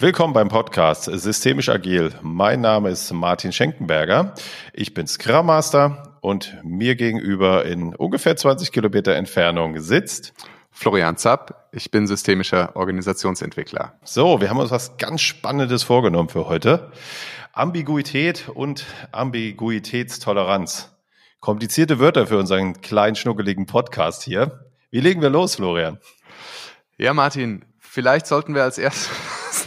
Willkommen beim Podcast Systemisch Agil. Mein Name ist Martin Schenkenberger. Ich bin Scrum Master und mir gegenüber in ungefähr 20 Kilometer Entfernung sitzt Florian Zapp. Ich bin systemischer Organisationsentwickler. So, wir haben uns was ganz Spannendes vorgenommen für heute. Ambiguität und Ambiguitätstoleranz. Komplizierte Wörter für unseren kleinen, schnuckeligen Podcast hier. Wie legen wir los, Florian? Ja, Martin, vielleicht sollten wir als erstes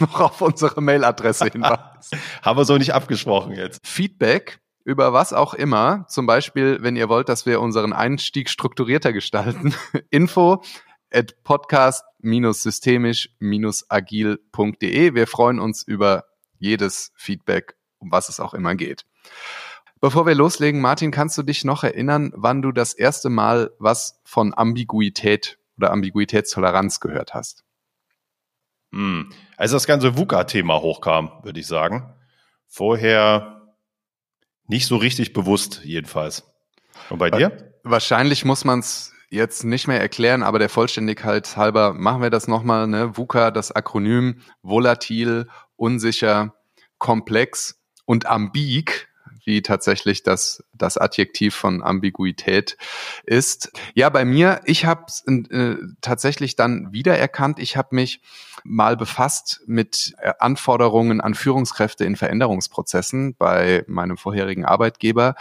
noch auf unsere Mailadresse hinweisen. Haben wir so nicht abgesprochen jetzt. Feedback über was auch immer, zum Beispiel, wenn ihr wollt, dass wir unseren Einstieg strukturierter gestalten, info at podcast-systemisch-agil.de. Wir freuen uns über jedes Feedback, um was es auch immer geht. Bevor wir loslegen, Martin, kannst du dich noch erinnern, wann du das erste Mal was von Ambiguität oder Ambiguitätstoleranz gehört hast? Hm. Als das ganze VUCA-Thema hochkam, würde ich sagen. Vorher nicht so richtig bewusst, jedenfalls. Und bei dir? Wahrscheinlich muss man es jetzt nicht mehr erklären, aber der Vollständigkeit halber machen wir das nochmal. Ne? VUCA, das Akronym volatil, unsicher, komplex und ambig wie tatsächlich das, das Adjektiv von Ambiguität ist. Ja, bei mir, ich habe äh, tatsächlich dann wiedererkannt, ich habe mich mal befasst mit äh, Anforderungen an Führungskräfte in Veränderungsprozessen bei meinem vorherigen Arbeitgeber,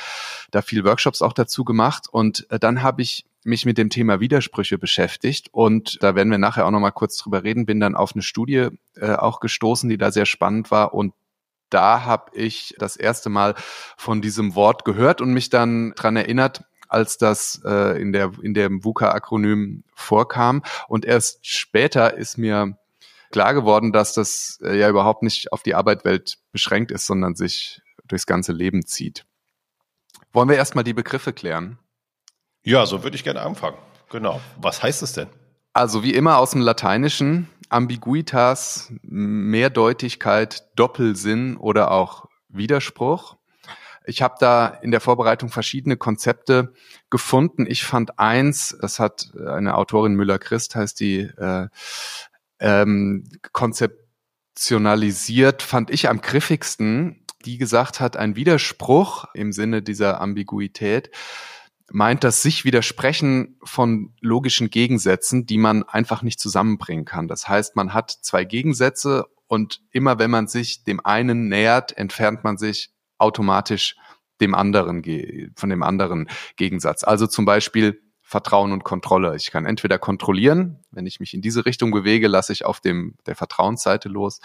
da viel Workshops auch dazu gemacht und äh, dann habe ich mich mit dem Thema Widersprüche beschäftigt und da werden wir nachher auch noch mal kurz drüber reden, bin dann auf eine Studie äh, auch gestoßen, die da sehr spannend war und da habe ich das erste Mal von diesem Wort gehört und mich dann dran erinnert, als das äh, in der in dem VUCA-Akronym vorkam. Und erst später ist mir klar geworden, dass das äh, ja überhaupt nicht auf die Arbeitwelt beschränkt ist, sondern sich durchs ganze Leben zieht. Wollen wir erstmal die Begriffe klären? Ja, so würde ich gerne anfangen. Genau. Was heißt es denn? Also wie immer aus dem Lateinischen Ambiguitas, Mehrdeutigkeit, Doppelsinn oder auch Widerspruch. Ich habe da in der Vorbereitung verschiedene Konzepte gefunden. Ich fand eins, das hat eine Autorin Müller-Christ, heißt die, äh, ähm, konzeptionalisiert, fand ich am griffigsten, die gesagt hat, ein Widerspruch im Sinne dieser Ambiguität meint das sich Widersprechen von logischen Gegensätzen, die man einfach nicht zusammenbringen kann. Das heißt, man hat zwei Gegensätze und immer wenn man sich dem einen nähert, entfernt man sich automatisch dem anderen, von dem anderen Gegensatz. Also zum Beispiel Vertrauen und Kontrolle. Ich kann entweder kontrollieren, wenn ich mich in diese Richtung bewege, lasse ich auf dem, der Vertrauensseite los,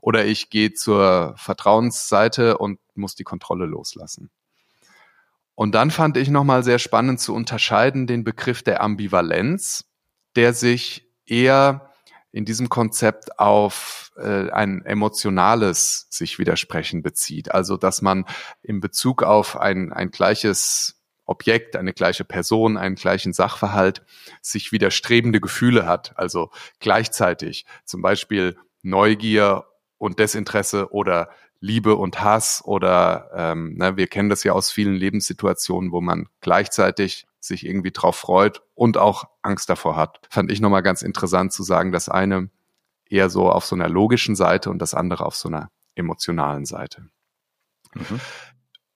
oder ich gehe zur Vertrauensseite und muss die Kontrolle loslassen. Und dann fand ich nochmal sehr spannend zu unterscheiden den Begriff der Ambivalenz, der sich eher in diesem Konzept auf äh, ein emotionales sich widersprechen bezieht. Also dass man in Bezug auf ein, ein gleiches Objekt, eine gleiche Person, einen gleichen Sachverhalt sich widerstrebende Gefühle hat. Also gleichzeitig zum Beispiel Neugier und Desinteresse oder Liebe und Hass oder ähm, ne, wir kennen das ja aus vielen Lebenssituationen, wo man gleichzeitig sich irgendwie drauf freut und auch Angst davor hat. Fand ich nochmal ganz interessant zu sagen, das eine eher so auf so einer logischen Seite und das andere auf so einer emotionalen Seite. Mhm.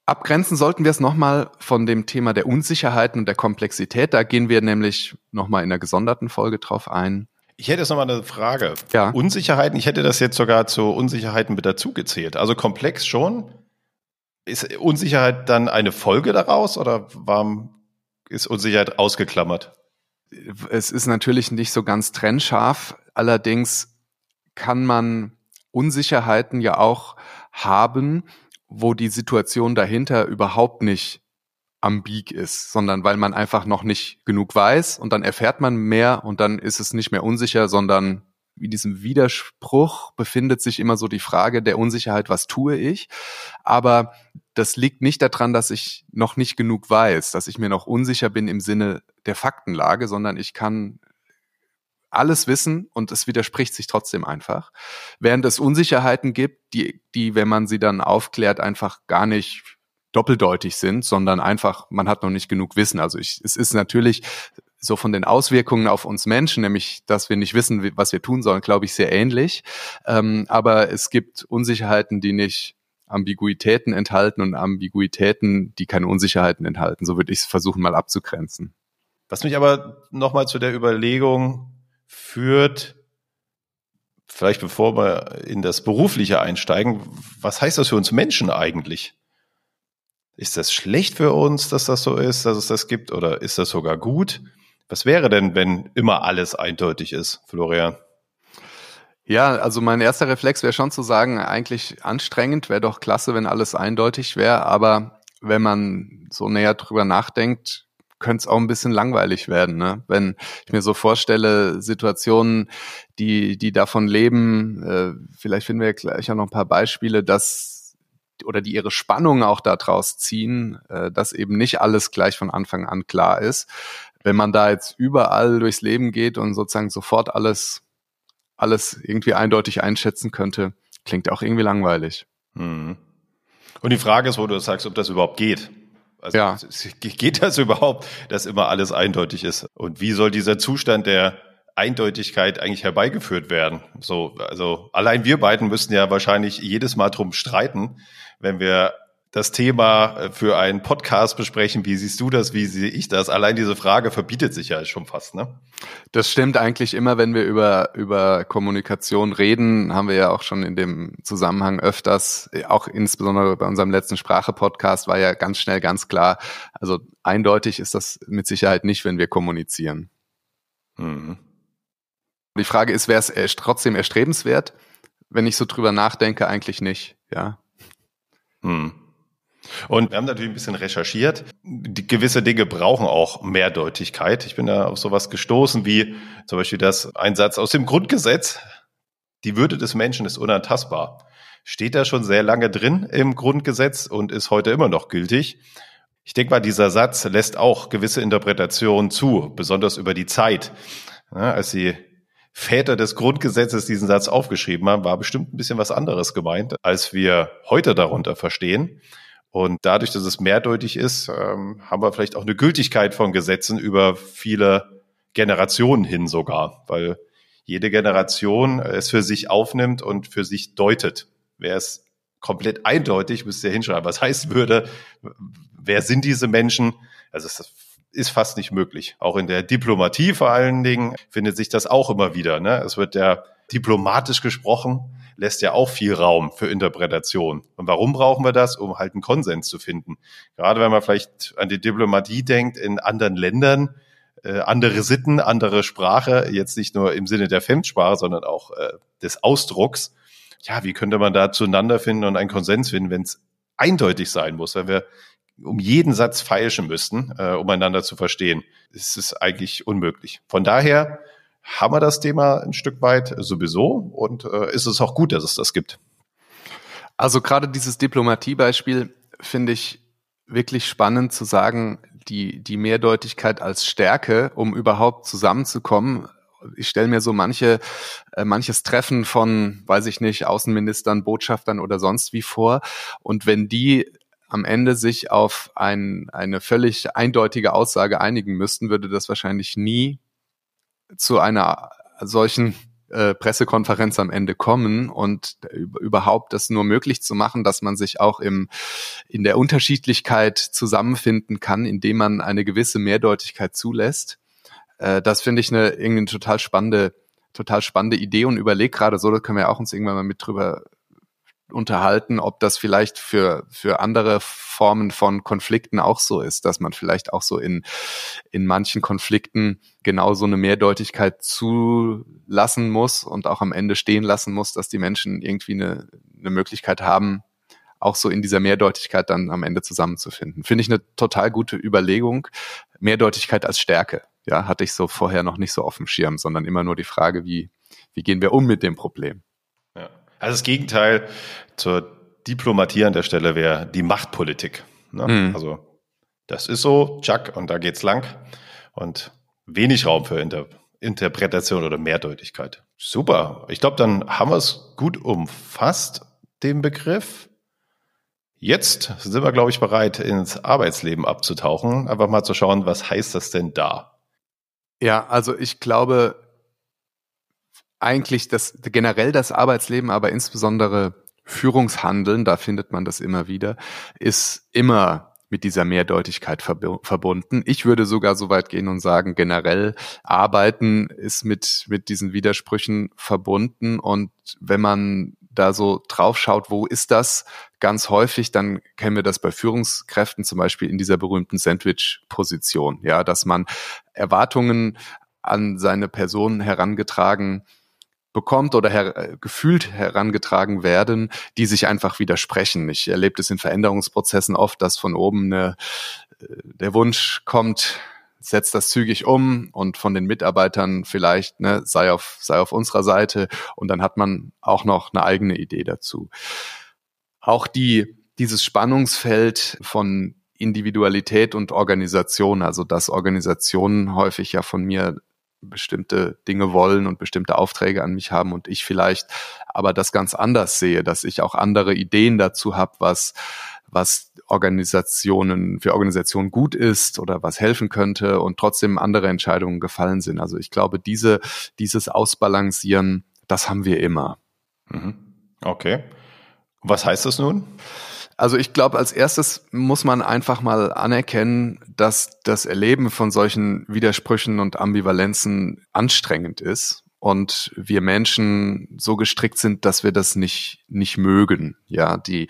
Abgrenzen sollten wir es nochmal von dem Thema der Unsicherheiten und der Komplexität. Da gehen wir nämlich nochmal in einer gesonderten Folge drauf ein. Ich hätte jetzt nochmal eine Frage. Ja. Unsicherheiten, ich hätte das jetzt sogar zu Unsicherheiten mit dazu gezählt. Also komplex schon. Ist Unsicherheit dann eine Folge daraus oder warum ist Unsicherheit ausgeklammert? Es ist natürlich nicht so ganz trennscharf. Allerdings kann man Unsicherheiten ja auch haben, wo die Situation dahinter überhaupt nicht ambig ist, sondern weil man einfach noch nicht genug weiß und dann erfährt man mehr und dann ist es nicht mehr unsicher, sondern wie diesem Widerspruch befindet sich immer so die Frage der Unsicherheit, was tue ich? Aber das liegt nicht daran, dass ich noch nicht genug weiß, dass ich mir noch unsicher bin im Sinne der Faktenlage, sondern ich kann alles wissen und es widerspricht sich trotzdem einfach. Während es Unsicherheiten gibt, die, die, wenn man sie dann aufklärt, einfach gar nicht doppeldeutig sind, sondern einfach, man hat noch nicht genug Wissen. Also ich, es ist natürlich so von den Auswirkungen auf uns Menschen, nämlich dass wir nicht wissen, was wir tun sollen, glaube ich, sehr ähnlich. Ähm, aber es gibt Unsicherheiten, die nicht Ambiguitäten enthalten und Ambiguitäten, die keine Unsicherheiten enthalten. So würde ich es versuchen, mal abzugrenzen. Was mich aber nochmal zu der Überlegung führt, vielleicht bevor wir in das Berufliche einsteigen, was heißt das für uns Menschen eigentlich? Ist das schlecht für uns, dass das so ist, dass es das gibt, oder ist das sogar gut? Was wäre denn, wenn immer alles eindeutig ist, Florian? Ja, also mein erster Reflex wäre schon zu sagen, eigentlich anstrengend, wäre doch klasse, wenn alles eindeutig wäre, aber wenn man so näher drüber nachdenkt, könnte es auch ein bisschen langweilig werden, ne? Wenn ich mir so vorstelle, Situationen, die, die davon leben, äh, vielleicht finden wir gleich auch noch ein paar Beispiele, dass oder die ihre Spannung auch daraus ziehen, äh, dass eben nicht alles gleich von Anfang an klar ist. Wenn man da jetzt überall durchs Leben geht und sozusagen sofort alles alles irgendwie eindeutig einschätzen könnte, klingt auch irgendwie langweilig. Hm. Und die Frage ist, wo du sagst, ob das überhaupt geht. Also ja. geht das überhaupt, dass immer alles eindeutig ist? Und wie soll dieser Zustand der Eindeutigkeit eigentlich herbeigeführt werden? So, also allein wir beiden müssten ja wahrscheinlich jedes Mal drum streiten, wenn wir das Thema äh, für einen Podcast besprechen. Wie siehst du das? Wie sehe ich das? Allein diese Frage verbietet sich ja schon fast, ne? Das stimmt eigentlich immer, wenn wir über, über Kommunikation reden, haben wir ja auch schon in dem Zusammenhang öfters, auch insbesondere bei unserem letzten Sprache-Podcast war ja ganz schnell ganz klar. Also eindeutig ist das mit Sicherheit nicht, wenn wir kommunizieren. Mhm. Die Frage ist, wäre es trotzdem erstrebenswert? Wenn ich so drüber nachdenke, eigentlich nicht, ja. Hm. Und wir haben natürlich ein bisschen recherchiert. Die gewisse Dinge brauchen auch Mehrdeutigkeit. Ich bin da auf sowas gestoßen wie zum Beispiel das Einsatz aus dem Grundgesetz. Die Würde des Menschen ist unantastbar. Steht da schon sehr lange drin im Grundgesetz und ist heute immer noch gültig. Ich denke mal, dieser Satz lässt auch gewisse Interpretationen zu, besonders über die Zeit. Ja, als die Väter des Grundgesetzes diesen Satz aufgeschrieben haben, war bestimmt ein bisschen was anderes gemeint, als wir heute darunter verstehen. Und dadurch, dass es mehrdeutig ist, ähm, haben wir vielleicht auch eine Gültigkeit von Gesetzen über viele Generationen hin sogar, weil jede Generation es für sich aufnimmt und für sich deutet. Wäre es komplett eindeutig, müsste ihr hinschreiben, was heißt würde, wer sind diese Menschen? Also es ist fast nicht möglich. Auch in der Diplomatie vor allen Dingen findet sich das auch immer wieder. Ne? Es wird ja diplomatisch gesprochen, lässt ja auch viel Raum für Interpretation. Und warum brauchen wir das? Um halt einen Konsens zu finden. Gerade wenn man vielleicht an die Diplomatie denkt in anderen Ländern, äh, andere Sitten, andere Sprache, jetzt nicht nur im Sinne der Fremdsprache, sondern auch äh, des Ausdrucks. Ja, wie könnte man da zueinander finden und einen Konsens finden, wenn es eindeutig sein muss, wenn wir um jeden Satz feilschen müssten, äh, um einander zu verstehen. ist Es eigentlich unmöglich. Von daher haben wir das Thema ein Stück weit sowieso und äh, ist es auch gut, dass es das gibt. Also gerade dieses Diplomatiebeispiel finde ich wirklich spannend zu sagen, die, die Mehrdeutigkeit als Stärke, um überhaupt zusammenzukommen. Ich stelle mir so manche, äh, manches Treffen von, weiß ich nicht, Außenministern, Botschaftern oder sonst wie vor. Und wenn die am Ende sich auf ein, eine völlig eindeutige Aussage einigen müssten, würde das wahrscheinlich nie zu einer solchen äh, Pressekonferenz am Ende kommen und überhaupt das nur möglich zu machen, dass man sich auch im, in der Unterschiedlichkeit zusammenfinden kann, indem man eine gewisse Mehrdeutigkeit zulässt. Äh, das finde ich eine irgendwie total spannende, total spannende Idee und überleg gerade so, da können wir auch uns irgendwann mal mit drüber unterhalten, ob das vielleicht für, für andere Formen von Konflikten auch so ist, dass man vielleicht auch so in, in manchen Konflikten genau so eine Mehrdeutigkeit zulassen muss und auch am Ende stehen lassen muss, dass die Menschen irgendwie eine, eine Möglichkeit haben, auch so in dieser Mehrdeutigkeit dann am Ende zusammenzufinden. Finde ich eine total gute Überlegung. Mehrdeutigkeit als Stärke. Ja, hatte ich so vorher noch nicht so auf dem Schirm, sondern immer nur die Frage, wie, wie gehen wir um mit dem Problem? Also das Gegenteil zur Diplomatie an der Stelle wäre die Machtpolitik. Ne? Mhm. Also das ist so, Chuck, und da geht's lang. Und wenig Raum für Inter Interpretation oder Mehrdeutigkeit. Super. Ich glaube, dann haben wir es gut umfasst, den Begriff. Jetzt sind wir, glaube ich, bereit, ins Arbeitsleben abzutauchen. Einfach mal zu schauen, was heißt das denn da? Ja, also ich glaube eigentlich, dass generell das Arbeitsleben, aber insbesondere Führungshandeln, da findet man das immer wieder, ist immer mit dieser Mehrdeutigkeit verbunden. Ich würde sogar so weit gehen und sagen, generell Arbeiten ist mit, mit diesen Widersprüchen verbunden. Und wenn man da so drauf schaut, wo ist das ganz häufig, dann kennen wir das bei Führungskräften zum Beispiel in dieser berühmten Sandwich-Position, ja, dass man Erwartungen an seine Person herangetragen bekommt oder her äh, gefühlt herangetragen werden, die sich einfach widersprechen. Ich erlebe das in Veränderungsprozessen oft, dass von oben eine, äh, der Wunsch kommt, setzt das zügig um und von den Mitarbeitern vielleicht, ne, sei auf, sei auf unserer Seite und dann hat man auch noch eine eigene Idee dazu. Auch die, dieses Spannungsfeld von Individualität und Organisation, also dass Organisationen häufig ja von mir bestimmte Dinge wollen und bestimmte Aufträge an mich haben und ich vielleicht aber das ganz anders sehe, dass ich auch andere Ideen dazu habe, was was Organisationen für Organisationen gut ist oder was helfen könnte und trotzdem andere Entscheidungen gefallen sind. Also ich glaube, diese dieses Ausbalancieren, das haben wir immer. Mhm. Okay. Was heißt das nun? Also ich glaube, als erstes muss man einfach mal anerkennen, dass das Erleben von solchen Widersprüchen und Ambivalenzen anstrengend ist und wir Menschen so gestrickt sind, dass wir das nicht nicht mögen. Ja, die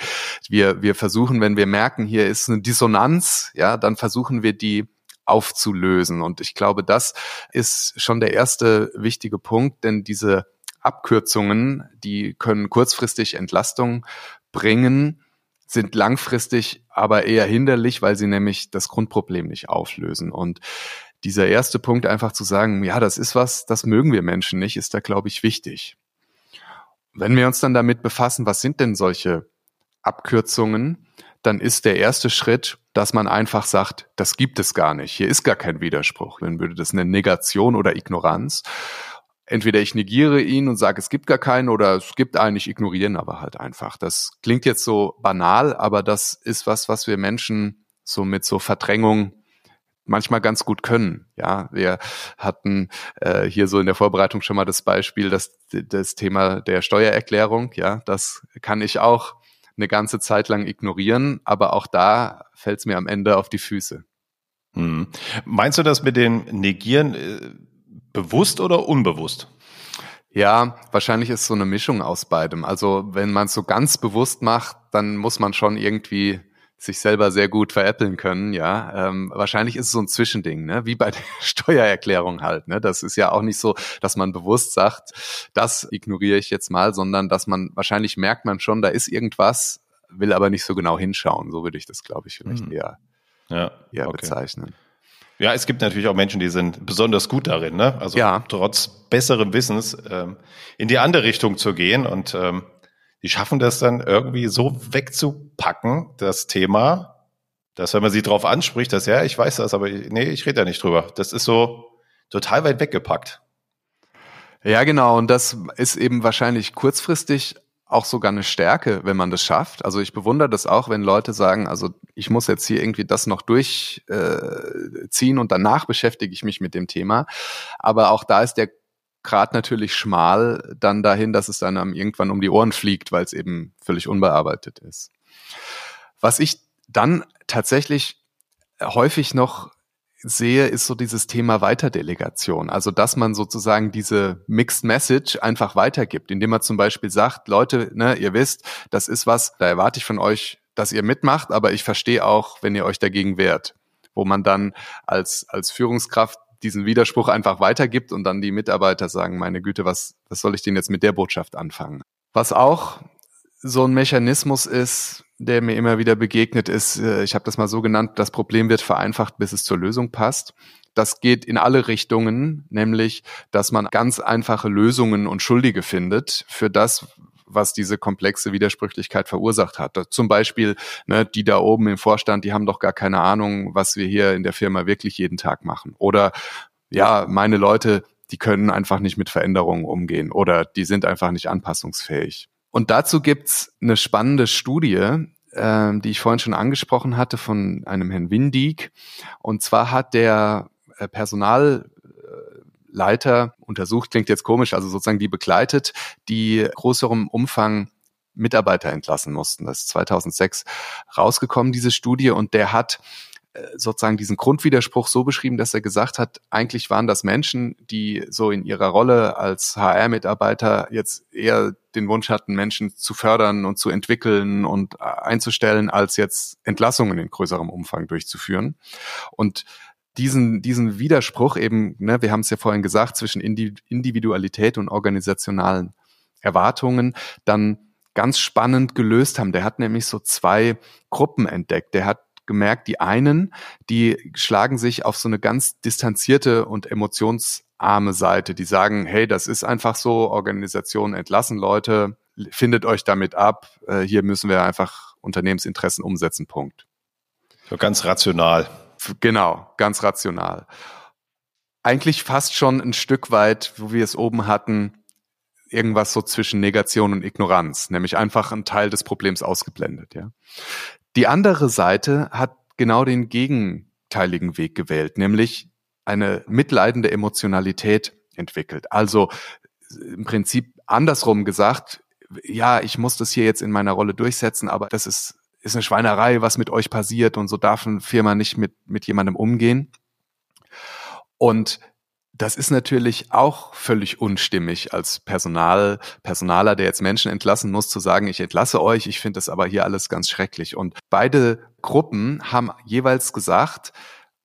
wir wir versuchen, wenn wir merken, hier ist eine Dissonanz, ja, dann versuchen wir die aufzulösen und ich glaube, das ist schon der erste wichtige Punkt, denn diese Abkürzungen, die können kurzfristig Entlastung bringen, sind langfristig aber eher hinderlich, weil sie nämlich das Grundproblem nicht auflösen. Und dieser erste Punkt einfach zu sagen, ja, das ist was, das mögen wir Menschen nicht, ist da, glaube ich, wichtig. Wenn wir uns dann damit befassen, was sind denn solche Abkürzungen, dann ist der erste Schritt, dass man einfach sagt, das gibt es gar nicht. Hier ist gar kein Widerspruch. Dann würde das eine Negation oder Ignoranz entweder ich negiere ihn und sage, es gibt gar keinen oder es gibt einen, ich ignoriere ihn aber halt einfach. Das klingt jetzt so banal, aber das ist was, was wir Menschen so mit so Verdrängung manchmal ganz gut können. Ja, wir hatten äh, hier so in der Vorbereitung schon mal das Beispiel, dass das Thema der Steuererklärung, ja, das kann ich auch eine ganze Zeit lang ignorieren, aber auch da fällt es mir am Ende auf die Füße. Hm. Meinst du das mit dem Negieren? Bewusst oder unbewusst? Ja, wahrscheinlich ist so eine Mischung aus beidem. Also wenn man es so ganz bewusst macht, dann muss man schon irgendwie sich selber sehr gut veräppeln können, ja. Ähm, wahrscheinlich ist es so ein Zwischending, ne? wie bei der Steuererklärung halt. Ne? Das ist ja auch nicht so, dass man bewusst sagt, das ignoriere ich jetzt mal, sondern dass man wahrscheinlich merkt man schon, da ist irgendwas, will aber nicht so genau hinschauen. So würde ich das, glaube ich, vielleicht hm. eher, ja, eher okay. bezeichnen. Ja, es gibt natürlich auch Menschen, die sind besonders gut darin, ne? Also ja. trotz besserem Wissens ähm, in die andere Richtung zu gehen und ähm, die schaffen das dann irgendwie so wegzupacken, das Thema, dass wenn man sie drauf anspricht, dass ja, ich weiß das, aber nee, ich rede da nicht drüber. Das ist so total weit weggepackt. Ja, genau. Und das ist eben wahrscheinlich kurzfristig auch sogar eine Stärke, wenn man das schafft. Also ich bewundere das auch, wenn Leute sagen, also ich muss jetzt hier irgendwie das noch durchziehen äh, und danach beschäftige ich mich mit dem Thema. Aber auch da ist der Grad natürlich schmal dann dahin, dass es dann irgendwann um die Ohren fliegt, weil es eben völlig unbearbeitet ist. Was ich dann tatsächlich häufig noch sehe, ist so dieses Thema Weiterdelegation. Also, dass man sozusagen diese Mixed Message einfach weitergibt, indem man zum Beispiel sagt, Leute, ne, ihr wisst, das ist was, da erwarte ich von euch, dass ihr mitmacht, aber ich verstehe auch, wenn ihr euch dagegen wehrt. Wo man dann als, als Führungskraft diesen Widerspruch einfach weitergibt und dann die Mitarbeiter sagen, meine Güte, was, was soll ich denn jetzt mit der Botschaft anfangen? Was auch so ein Mechanismus ist, der mir immer wieder begegnet ist, äh, ich habe das mal so genannt, das Problem wird vereinfacht, bis es zur Lösung passt. Das geht in alle Richtungen, nämlich, dass man ganz einfache Lösungen und Schuldige findet für das, was diese komplexe Widersprüchlichkeit verursacht hat. Zum Beispiel, ne, die da oben im Vorstand, die haben doch gar keine Ahnung, was wir hier in der Firma wirklich jeden Tag machen. Oder ja, meine Leute, die können einfach nicht mit Veränderungen umgehen oder die sind einfach nicht anpassungsfähig. Und dazu gibt's eine spannende Studie, äh, die ich vorhin schon angesprochen hatte, von einem Herrn Windig. Und zwar hat der äh, Personal Leiter untersucht, klingt jetzt komisch, also sozusagen die begleitet, die größerem Umfang Mitarbeiter entlassen mussten. Das ist 2006 rausgekommen, diese Studie, und der hat äh, sozusagen diesen Grundwiderspruch so beschrieben, dass er gesagt hat, eigentlich waren das Menschen, die so in ihrer Rolle als HR-Mitarbeiter jetzt eher den Wunsch hatten, Menschen zu fördern und zu entwickeln und äh, einzustellen, als jetzt Entlassungen in größerem Umfang durchzuführen. Und diesen, diesen Widerspruch eben, ne, wir haben es ja vorhin gesagt, zwischen Individualität und organisationalen Erwartungen, dann ganz spannend gelöst haben. Der hat nämlich so zwei Gruppen entdeckt. Der hat gemerkt, die einen, die schlagen sich auf so eine ganz distanzierte und emotionsarme Seite. Die sagen, hey, das ist einfach so, Organisationen entlassen Leute, findet euch damit ab, äh, hier müssen wir einfach Unternehmensinteressen umsetzen, Punkt. So ganz rational. Genau, ganz rational. Eigentlich fast schon ein Stück weit, wo wir es oben hatten, irgendwas so zwischen Negation und Ignoranz, nämlich einfach ein Teil des Problems ausgeblendet, ja. Die andere Seite hat genau den gegenteiligen Weg gewählt, nämlich eine mitleidende Emotionalität entwickelt. Also im Prinzip andersrum gesagt, ja, ich muss das hier jetzt in meiner Rolle durchsetzen, aber das ist, ist eine Schweinerei, was mit euch passiert und so darf eine Firma nicht mit, mit jemandem umgehen. Und das ist natürlich auch völlig unstimmig als Personal, Personaler, der jetzt Menschen entlassen muss, zu sagen, ich entlasse euch, ich finde das aber hier alles ganz schrecklich. Und beide Gruppen haben jeweils gesagt,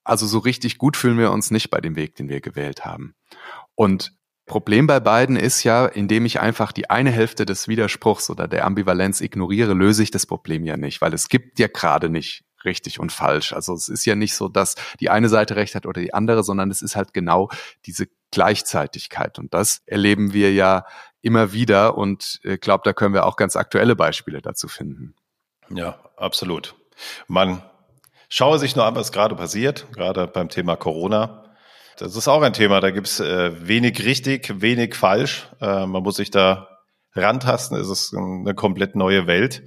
also so richtig gut fühlen wir uns nicht bei dem Weg, den wir gewählt haben. Und Problem bei beiden ist ja, indem ich einfach die eine Hälfte des Widerspruchs oder der Ambivalenz ignoriere, löse ich das Problem ja nicht, weil es gibt ja gerade nicht richtig und falsch. Also es ist ja nicht so, dass die eine Seite recht hat oder die andere, sondern es ist halt genau diese Gleichzeitigkeit. Und das erleben wir ja immer wieder und ich glaube, da können wir auch ganz aktuelle Beispiele dazu finden. Ja, absolut. Man schaue sich nur an, was gerade passiert, gerade beim Thema Corona. Das ist auch ein Thema, da gibt's äh, wenig richtig, wenig falsch. Äh, man muss sich da rantasten, es ist eine komplett neue Welt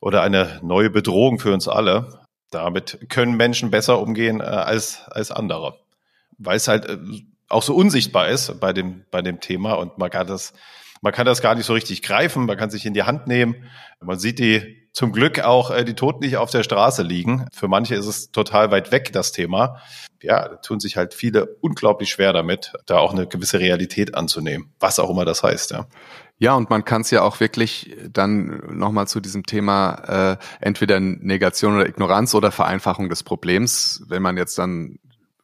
oder eine neue Bedrohung für uns alle. Damit können Menschen besser umgehen äh, als, als andere, weil es halt äh, auch so unsichtbar ist bei dem, bei dem Thema und man kann das, man kann das gar nicht so richtig greifen, man kann sich in die Hand nehmen. Man sieht die zum Glück auch äh, die Toten nicht auf der Straße liegen. Für manche ist es total weit weg, das Thema. Ja, tun sich halt viele unglaublich schwer damit, da auch eine gewisse Realität anzunehmen, was auch immer das heißt, ja. Ja, und man kann es ja auch wirklich dann nochmal zu diesem Thema äh, entweder Negation oder Ignoranz oder Vereinfachung des Problems, wenn man jetzt dann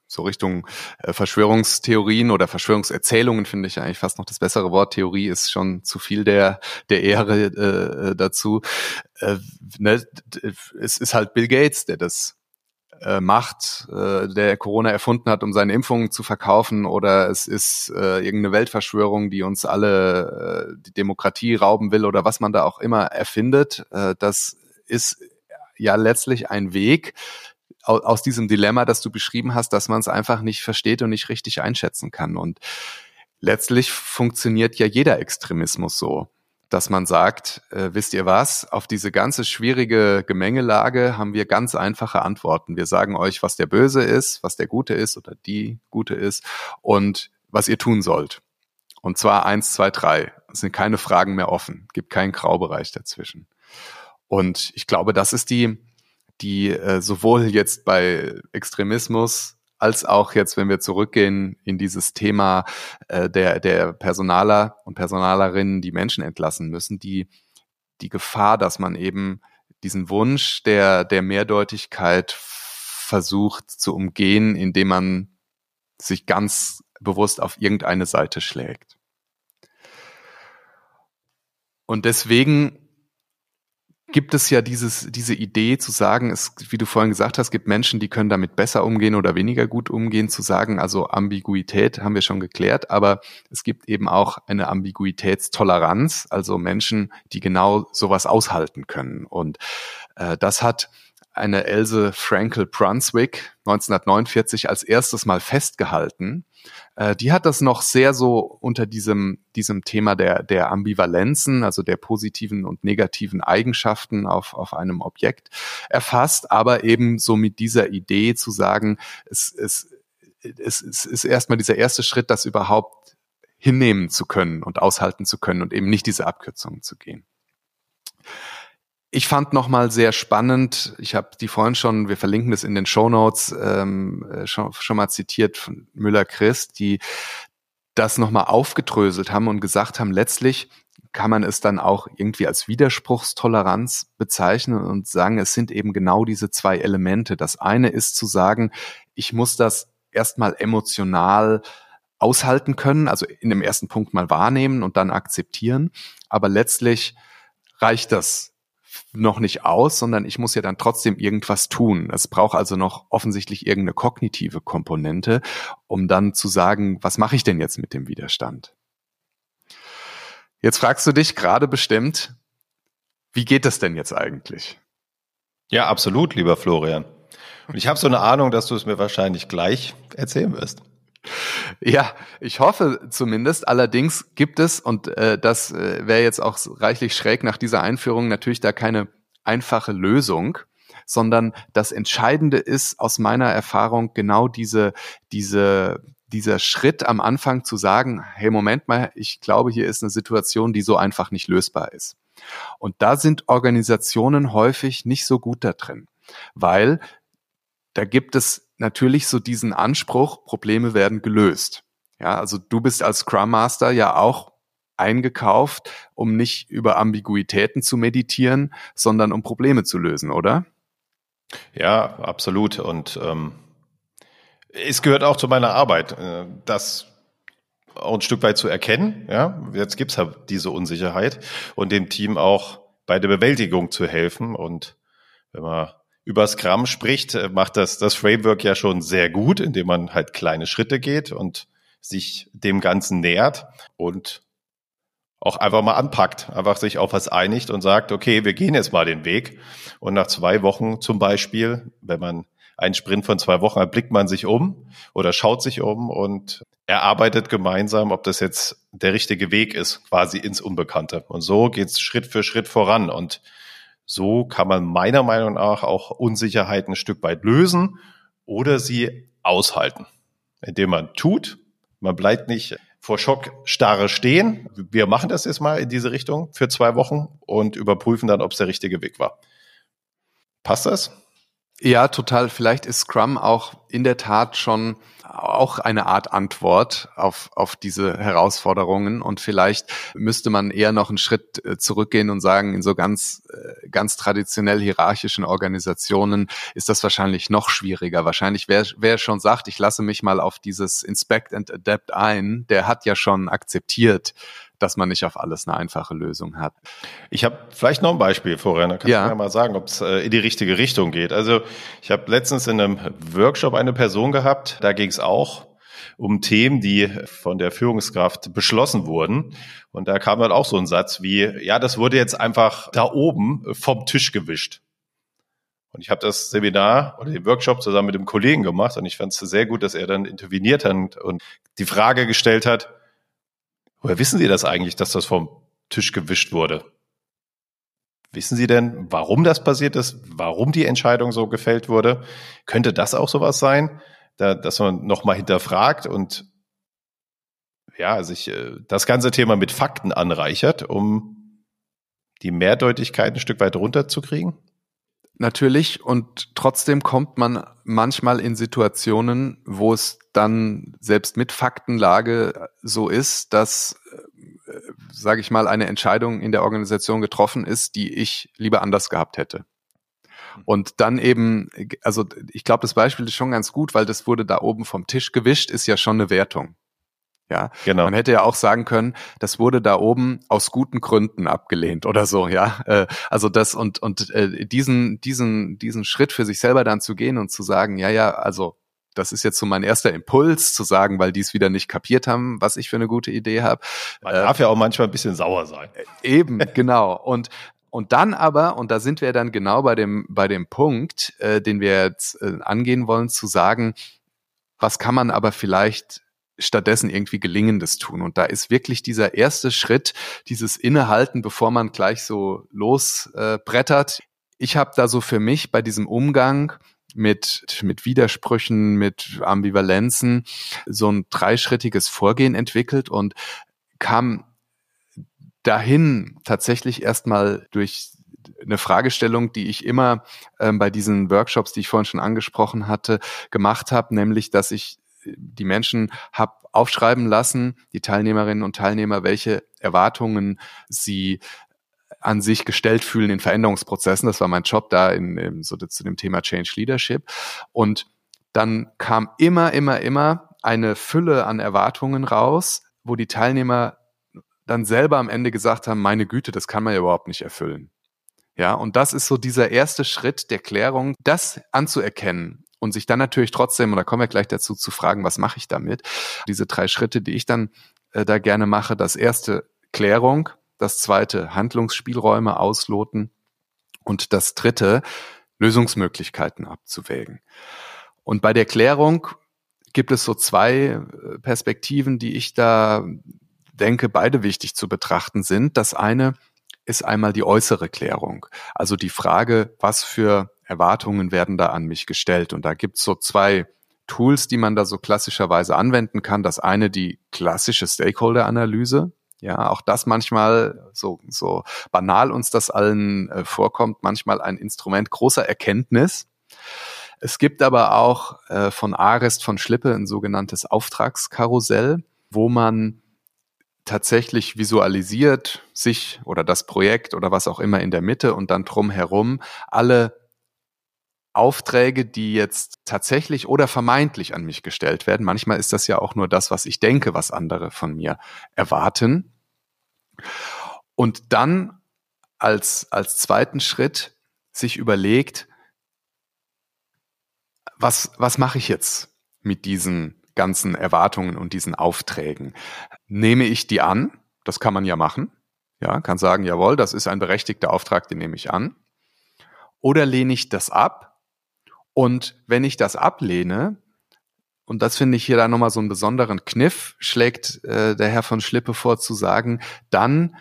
so Richtung äh, Verschwörungstheorien oder Verschwörungserzählungen finde ich eigentlich fast noch das bessere Wort. Theorie ist schon zu viel der der Ehre äh, dazu. Äh, ne, es ist halt Bill Gates, der das äh, macht, äh, der Corona erfunden hat, um seine Impfungen zu verkaufen, oder es ist äh, irgendeine Weltverschwörung, die uns alle äh, die Demokratie rauben will oder was man da auch immer erfindet. Äh, das ist ja letztlich ein Weg aus, aus diesem Dilemma, das du beschrieben hast, dass man es einfach nicht versteht und nicht richtig einschätzen kann. Und letztlich funktioniert ja jeder Extremismus so dass man sagt, äh, wisst ihr was, auf diese ganze schwierige Gemengelage haben wir ganz einfache Antworten. Wir sagen euch, was der Böse ist, was der Gute ist oder die Gute ist und was ihr tun sollt. Und zwar eins, zwei, drei. Es sind keine Fragen mehr offen, gibt keinen Graubereich dazwischen. Und ich glaube, das ist die, die äh, sowohl jetzt bei Extremismus als auch jetzt, wenn wir zurückgehen in dieses Thema äh, der, der Personaler und Personalerinnen, die Menschen entlassen müssen, die, die Gefahr, dass man eben diesen Wunsch der, der Mehrdeutigkeit versucht zu umgehen, indem man sich ganz bewusst auf irgendeine Seite schlägt. Und deswegen gibt es ja dieses, diese Idee zu sagen, es, wie du vorhin gesagt hast, gibt Menschen, die können damit besser umgehen oder weniger gut umgehen, zu sagen, also Ambiguität haben wir schon geklärt, aber es gibt eben auch eine Ambiguitätstoleranz, also Menschen, die genau sowas aushalten können. Und äh, das hat eine Else Frankel Brunswick 1949 als erstes Mal festgehalten. Äh, die hat das noch sehr so unter diesem, diesem Thema der, der Ambivalenzen, also der positiven und negativen Eigenschaften auf, auf einem Objekt erfasst, aber eben so mit dieser Idee zu sagen, es, es es, es ist erstmal dieser erste Schritt, das überhaupt hinnehmen zu können und aushalten zu können und eben nicht diese Abkürzungen zu gehen. Ich fand nochmal sehr spannend, ich habe die vorhin schon, wir verlinken das in den Show Notes, ähm, äh, schon, schon mal zitiert von Müller-Christ, die das nochmal aufgedröselt haben und gesagt haben, letztlich kann man es dann auch irgendwie als Widerspruchstoleranz bezeichnen und sagen, es sind eben genau diese zwei Elemente. Das eine ist zu sagen, ich muss das erstmal emotional aushalten können, also in dem ersten Punkt mal wahrnehmen und dann akzeptieren. Aber letztlich reicht das noch nicht aus, sondern ich muss ja dann trotzdem irgendwas tun. Es braucht also noch offensichtlich irgendeine kognitive Komponente, um dann zu sagen, was mache ich denn jetzt mit dem Widerstand? Jetzt fragst du dich gerade bestimmt, wie geht das denn jetzt eigentlich? Ja, absolut, lieber Florian. Und ich habe so eine Ahnung, dass du es mir wahrscheinlich gleich erzählen wirst. Ja, ich hoffe zumindest. Allerdings gibt es, und äh, das äh, wäre jetzt auch reichlich schräg nach dieser Einführung, natürlich da keine einfache Lösung, sondern das Entscheidende ist aus meiner Erfahrung genau diese, diese, dieser Schritt am Anfang zu sagen, hey, Moment mal, ich glaube, hier ist eine Situation, die so einfach nicht lösbar ist. Und da sind Organisationen häufig nicht so gut da drin, weil da gibt es natürlich so diesen Anspruch, Probleme werden gelöst. Ja, also du bist als Scrum Master ja auch eingekauft, um nicht über Ambiguitäten zu meditieren, sondern um Probleme zu lösen, oder? Ja, absolut. Und ähm, es gehört auch zu meiner Arbeit, äh, das auch ein Stück weit zu erkennen. Ja, jetzt gibt's halt diese Unsicherheit und dem Team auch bei der Bewältigung zu helfen. Und wenn man über Scrum spricht, äh, macht das das Framework ja schon sehr gut, indem man halt kleine Schritte geht und sich dem Ganzen nähert und auch einfach mal anpackt, einfach sich auf was einigt und sagt, okay, wir gehen jetzt mal den Weg. Und nach zwei Wochen zum Beispiel, wenn man einen Sprint von zwei Wochen hat, blickt man sich um oder schaut sich um und erarbeitet gemeinsam, ob das jetzt der richtige Weg ist, quasi ins Unbekannte. Und so geht's Schritt für Schritt voran. Und so kann man meiner Meinung nach auch Unsicherheiten ein Stück weit lösen oder sie aushalten, indem man tut. Man bleibt nicht vor Schockstarre stehen. Wir machen das jetzt mal in diese Richtung für zwei Wochen und überprüfen dann, ob es der richtige Weg war. Passt das? Ja, total. Vielleicht ist Scrum auch in der Tat schon auch eine Art Antwort auf, auf diese Herausforderungen. Und vielleicht müsste man eher noch einen Schritt äh, zurückgehen und sagen, in so ganz, äh, ganz traditionell hierarchischen Organisationen ist das wahrscheinlich noch schwieriger. Wahrscheinlich, wer, wer schon sagt, ich lasse mich mal auf dieses Inspect and Adapt ein, der hat ja schon akzeptiert, dass man nicht auf alles eine einfache Lösung hat. Ich habe vielleicht noch ein Beispiel vorher, dann kannst ja. du mir mal sagen, ob es äh, in die richtige Richtung geht. Also ich habe letztens in einem Workshop eine Person gehabt, da ging es auch um Themen, die von der Führungskraft beschlossen wurden. Und da kam dann auch so ein Satz wie, ja, das wurde jetzt einfach da oben vom Tisch gewischt. Und ich habe das Seminar oder den Workshop zusammen mit dem Kollegen gemacht und ich fand es sehr gut, dass er dann interveniert hat und die Frage gestellt hat, Woher wissen Sie das eigentlich, dass das vom Tisch gewischt wurde? Wissen Sie denn, warum das passiert ist, warum die Entscheidung so gefällt wurde? Könnte das auch sowas sein, da, dass man nochmal hinterfragt und ja, sich äh, das ganze Thema mit Fakten anreichert, um die Mehrdeutigkeit ein Stück weit runterzukriegen? Natürlich und trotzdem kommt man manchmal in Situationen, wo es dann selbst mit Faktenlage so ist, dass, äh, sage ich mal, eine Entscheidung in der Organisation getroffen ist, die ich lieber anders gehabt hätte. Und dann eben, also ich glaube, das Beispiel ist schon ganz gut, weil das wurde da oben vom Tisch gewischt, ist ja schon eine Wertung. Ja, genau. Man hätte ja auch sagen können, das wurde da oben aus guten Gründen abgelehnt oder so, ja. Äh, also das und und äh, diesen diesen diesen Schritt für sich selber dann zu gehen und zu sagen, ja ja, also das ist jetzt so mein erster Impuls zu sagen, weil die es wieder nicht kapiert haben, was ich für eine gute Idee habe. Man äh, darf ja auch manchmal ein bisschen sauer sein. Eben, genau. Und und dann aber, und da sind wir dann genau bei dem, bei dem Punkt, äh, den wir jetzt äh, angehen wollen, zu sagen, was kann man aber vielleicht stattdessen irgendwie Gelingendes tun. Und da ist wirklich dieser erste Schritt, dieses Innehalten, bevor man gleich so losbrettert. Äh, ich habe da so für mich bei diesem Umgang mit, mit Widersprüchen, mit Ambivalenzen, so ein dreischrittiges Vorgehen entwickelt und kam dahin tatsächlich erstmal durch eine Fragestellung, die ich immer ähm, bei diesen Workshops, die ich vorhin schon angesprochen hatte, gemacht habe, nämlich, dass ich die Menschen habe aufschreiben lassen, die Teilnehmerinnen und Teilnehmer, welche Erwartungen sie an sich gestellt fühlen in Veränderungsprozessen. Das war mein Job da in, in so zu dem Thema Change Leadership. Und dann kam immer, immer, immer eine Fülle an Erwartungen raus, wo die Teilnehmer dann selber am Ende gesagt haben, meine Güte, das kann man ja überhaupt nicht erfüllen. Ja, und das ist so dieser erste Schritt der Klärung, das anzuerkennen und sich dann natürlich trotzdem, und da kommen wir gleich dazu, zu fragen, was mache ich damit? Diese drei Schritte, die ich dann äh, da gerne mache. Das erste, Klärung. Das zweite, Handlungsspielräume ausloten. Und das dritte, Lösungsmöglichkeiten abzuwägen. Und bei der Klärung gibt es so zwei äh, Perspektiven, die ich da denke, beide wichtig zu betrachten sind. Das eine ist einmal die äußere Klärung. Also die Frage, was für Erwartungen werden da an mich gestellt? Und da gibt's so zwei Tools, die man da so klassischerweise anwenden kann. Das eine die klassische Stakeholder-Analyse. Ja, auch das manchmal, so, so banal uns das allen äh, vorkommt, manchmal ein Instrument großer Erkenntnis. Es gibt aber auch äh, von Arist von Schlippe ein sogenanntes Auftragskarussell, wo man tatsächlich visualisiert sich oder das Projekt oder was auch immer in der Mitte und dann drumherum alle Aufträge, die jetzt tatsächlich oder vermeintlich an mich gestellt werden. Manchmal ist das ja auch nur das, was ich denke, was andere von mir erwarten. Und dann als, als zweiten Schritt sich überlegt, was, was mache ich jetzt mit diesen ganzen Erwartungen und diesen Aufträgen? Nehme ich die an? Das kann man ja machen. Ja, kann sagen, jawohl, das ist ein berechtigter Auftrag, den nehme ich an. Oder lehne ich das ab? Und wenn ich das ablehne, und das finde ich hier da nochmal so einen besonderen Kniff, schlägt äh, der Herr von Schlippe vor zu sagen, dann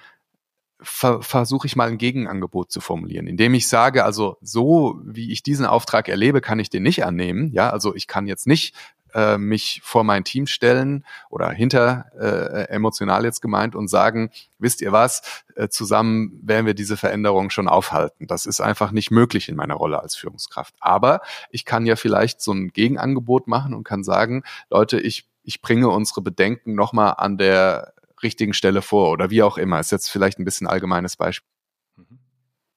ver versuche ich mal ein Gegenangebot zu formulieren, indem ich sage, also so wie ich diesen Auftrag erlebe, kann ich den nicht annehmen. Ja, also ich kann jetzt nicht äh, mich vor mein Team stellen oder hinter äh, emotional jetzt gemeint und sagen, wisst ihr was, äh, zusammen werden wir diese Veränderung schon aufhalten. Das ist einfach nicht möglich in meiner Rolle als Führungskraft. Aber ich kann ja vielleicht so ein Gegenangebot machen und kann sagen, Leute, ich, ich bringe unsere Bedenken nochmal an der richtigen Stelle vor oder wie auch immer. Ist jetzt vielleicht ein bisschen allgemeines Beispiel. Mhm.